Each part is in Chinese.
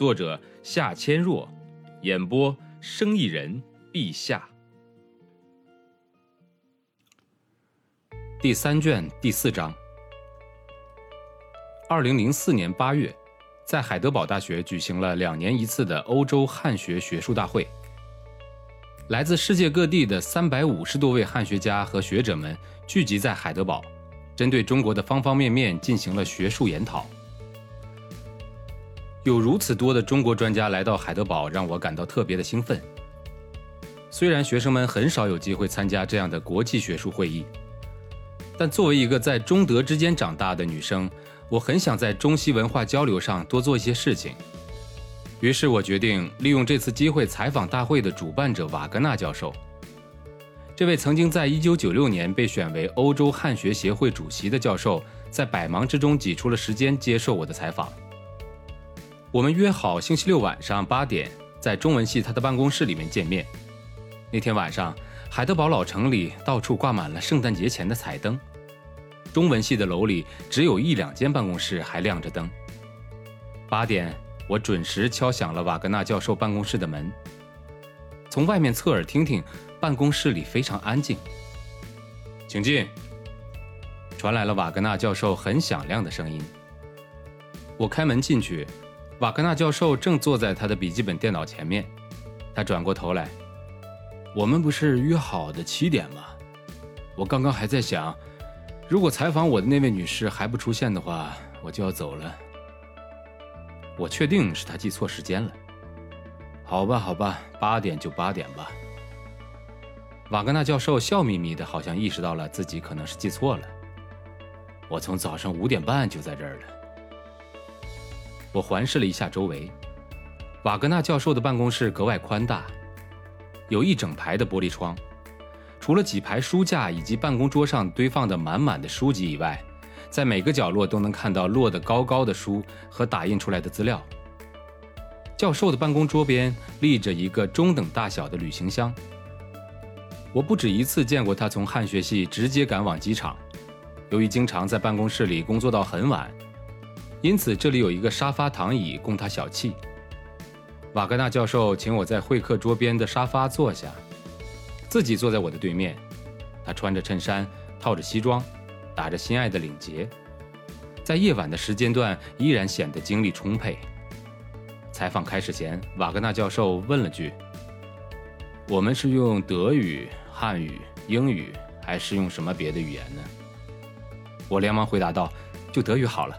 作者夏千若，演播生意人陛下。第三卷第四章。二零零四年八月，在海德堡大学举行了两年一次的欧洲汉学学术大会。来自世界各地的三百五十多位汉学家和学者们聚集在海德堡，针对中国的方方面面进行了学术研讨。有如此多的中国专家来到海德堡，让我感到特别的兴奋。虽然学生们很少有机会参加这样的国际学术会议，但作为一个在中德之间长大的女生，我很想在中西文化交流上多做一些事情。于是我决定利用这次机会采访大会的主办者瓦格纳教授。这位曾经在1996年被选为欧洲汉学协会主席的教授，在百忙之中挤出了时间接受我的采访。我们约好星期六晚上八点在中文系他的办公室里面见面。那天晚上，海德堡老城里到处挂满了圣诞节前的彩灯。中文系的楼里只有一两间办公室还亮着灯。八点，我准时敲响了瓦格纳教授办公室的门。从外面侧耳听听，办公室里非常安静。请进。传来了瓦格纳教授很响亮的声音。我开门进去。瓦格纳教授正坐在他的笔记本电脑前面，他转过头来：“我们不是约好的七点吗？我刚刚还在想，如果采访我的那位女士还不出现的话，我就要走了。我确定是他记错时间了。好吧，好吧，八点就八点吧。”瓦格纳教授笑眯眯的，好像意识到了自己可能是记错了。我从早上五点半就在这儿了。我环视了一下周围，瓦格纳教授的办公室格外宽大，有一整排的玻璃窗，除了几排书架以及办公桌上堆放的满满的书籍以外，在每个角落都能看到摞得高高的书和打印出来的资料。教授的办公桌边立着一个中等大小的旅行箱。我不止一次见过他从汉学系直接赶往机场，由于经常在办公室里工作到很晚。因此，这里有一个沙发躺椅供他小憩。瓦格纳教授请我在会客桌边的沙发坐下，自己坐在我的对面。他穿着衬衫，套着西装，打着心爱的领结，在夜晚的时间段依然显得精力充沛。采访开始前，瓦格纳教授问了句：“我们是用德语、汉语、英语，还是用什么别的语言呢？”我连忙回答道：“就德语好了。”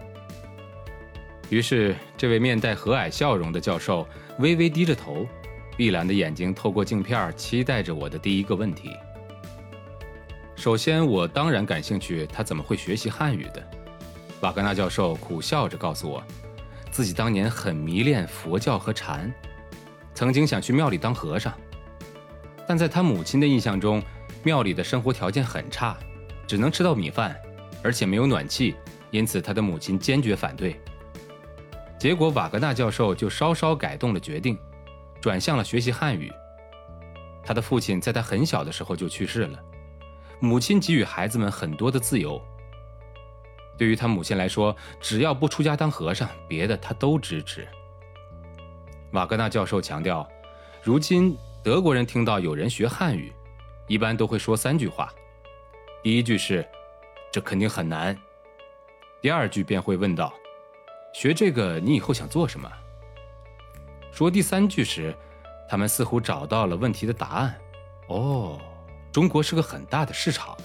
于是，这位面带和蔼笑容的教授微微低着头，碧蓝的眼睛透过镜片，期待着我的第一个问题。首先，我当然感兴趣，他怎么会学习汉语的？瓦格纳教授苦笑着告诉我，自己当年很迷恋佛教和禅，曾经想去庙里当和尚，但在他母亲的印象中，庙里的生活条件很差，只能吃到米饭，而且没有暖气，因此他的母亲坚决反对。结果，瓦格纳教授就稍稍改动了决定，转向了学习汉语。他的父亲在他很小的时候就去世了，母亲给予孩子们很多的自由。对于他母亲来说，只要不出家当和尚，别的他都支持。瓦格纳教授强调，如今德国人听到有人学汉语，一般都会说三句话：第一句是“这肯定很难”，第二句便会问道。学这个，你以后想做什么？说第三句时，他们似乎找到了问题的答案。哦，中国是个很大的市场。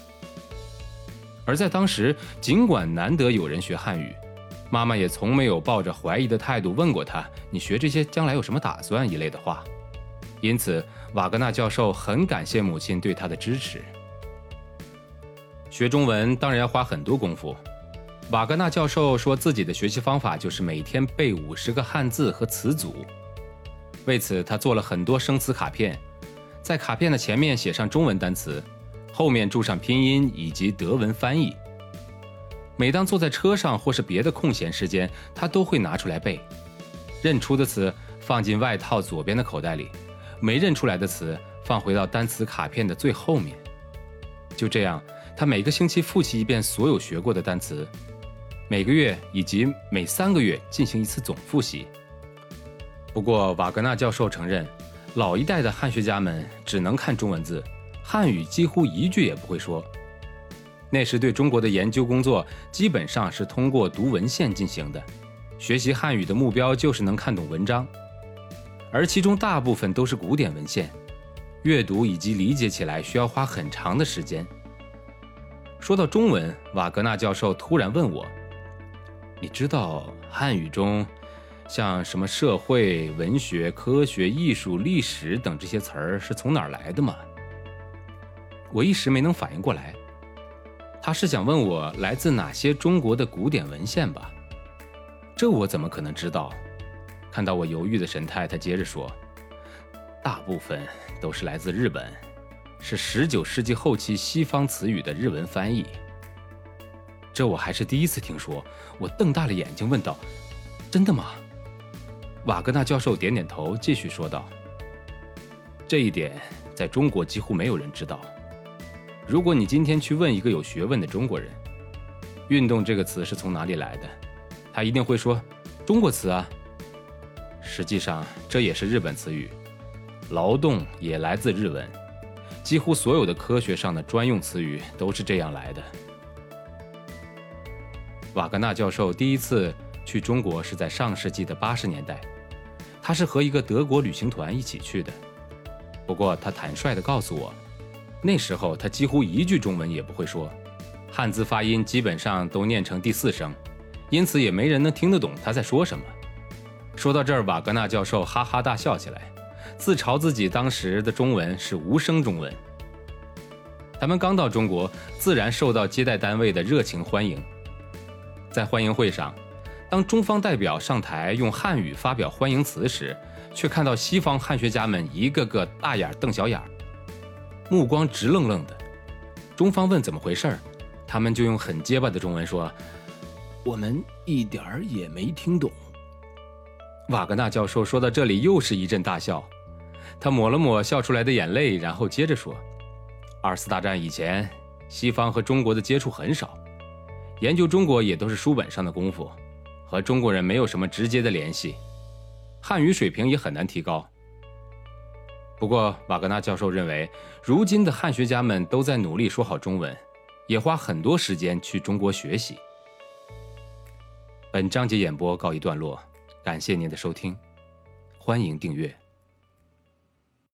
而在当时，尽管难得有人学汉语，妈妈也从没有抱着怀疑的态度问过他：“你学这些将来有什么打算？”一类的话。因此，瓦格纳教授很感谢母亲对他的支持。学中文当然要花很多功夫。瓦格纳教授说自己的学习方法就是每天背五十个汉字和词组，为此他做了很多生词卡片，在卡片的前面写上中文单词，后面注上拼音以及德文翻译。每当坐在车上或是别的空闲时间，他都会拿出来背，认出的词放进外套左边的口袋里，没认出来的词放回到单词卡片的最后面。就这样，他每个星期复习一遍所有学过的单词。每个月以及每三个月进行一次总复习。不过，瓦格纳教授承认，老一代的汉学家们只能看中文字，汉语几乎一句也不会说。那时对中国的研究工作基本上是通过读文献进行的，学习汉语的目标就是能看懂文章，而其中大部分都是古典文献，阅读以及理解起来需要花很长的时间。说到中文，瓦格纳教授突然问我。你知道汉语中，像什么社会、文学、科学、艺术、历史等这些词儿是从哪儿来的吗？我一时没能反应过来。他是想问我来自哪些中国的古典文献吧？这我怎么可能知道？看到我犹豫的神态，他接着说：“大部分都是来自日本，是19世纪后期西方词语的日文翻译。”这我还是第一次听说，我瞪大了眼睛问道：“真的吗？”瓦格纳教授点点头，继续说道：“这一点在中国几乎没有人知道。如果你今天去问一个有学问的中国人，‘运动’这个词是从哪里来的，他一定会说：‘中国词啊。’实际上，这也是日本词语。劳动也来自日文，几乎所有的科学上的专用词语都是这样来的。”瓦格纳教授第一次去中国是在上世纪的八十年代，他是和一个德国旅行团一起去的。不过他坦率地告诉我，那时候他几乎一句中文也不会说，汉字发音基本上都念成第四声，因此也没人能听得懂他在说什么。说到这儿，瓦格纳教授哈哈大笑起来，自嘲自己当时的中文是无声中文。他们刚到中国，自然受到接待单位的热情欢迎。在欢迎会上，当中方代表上台用汉语发表欢迎词时，却看到西方汉学家们一个个大眼瞪小眼，目光直愣愣的。中方问怎么回事儿，他们就用很结巴的中文说：“我们一点儿也没听懂。”瓦格纳教授说到这里又是一阵大笑，他抹了抹笑出来的眼泪，然后接着说：“二次大战以前，西方和中国的接触很少。”研究中国也都是书本上的功夫，和中国人没有什么直接的联系，汉语水平也很难提高。不过，瓦格纳教授认为，如今的汉学家们都在努力说好中文，也花很多时间去中国学习。本章节演播告一段落，感谢您的收听，欢迎订阅。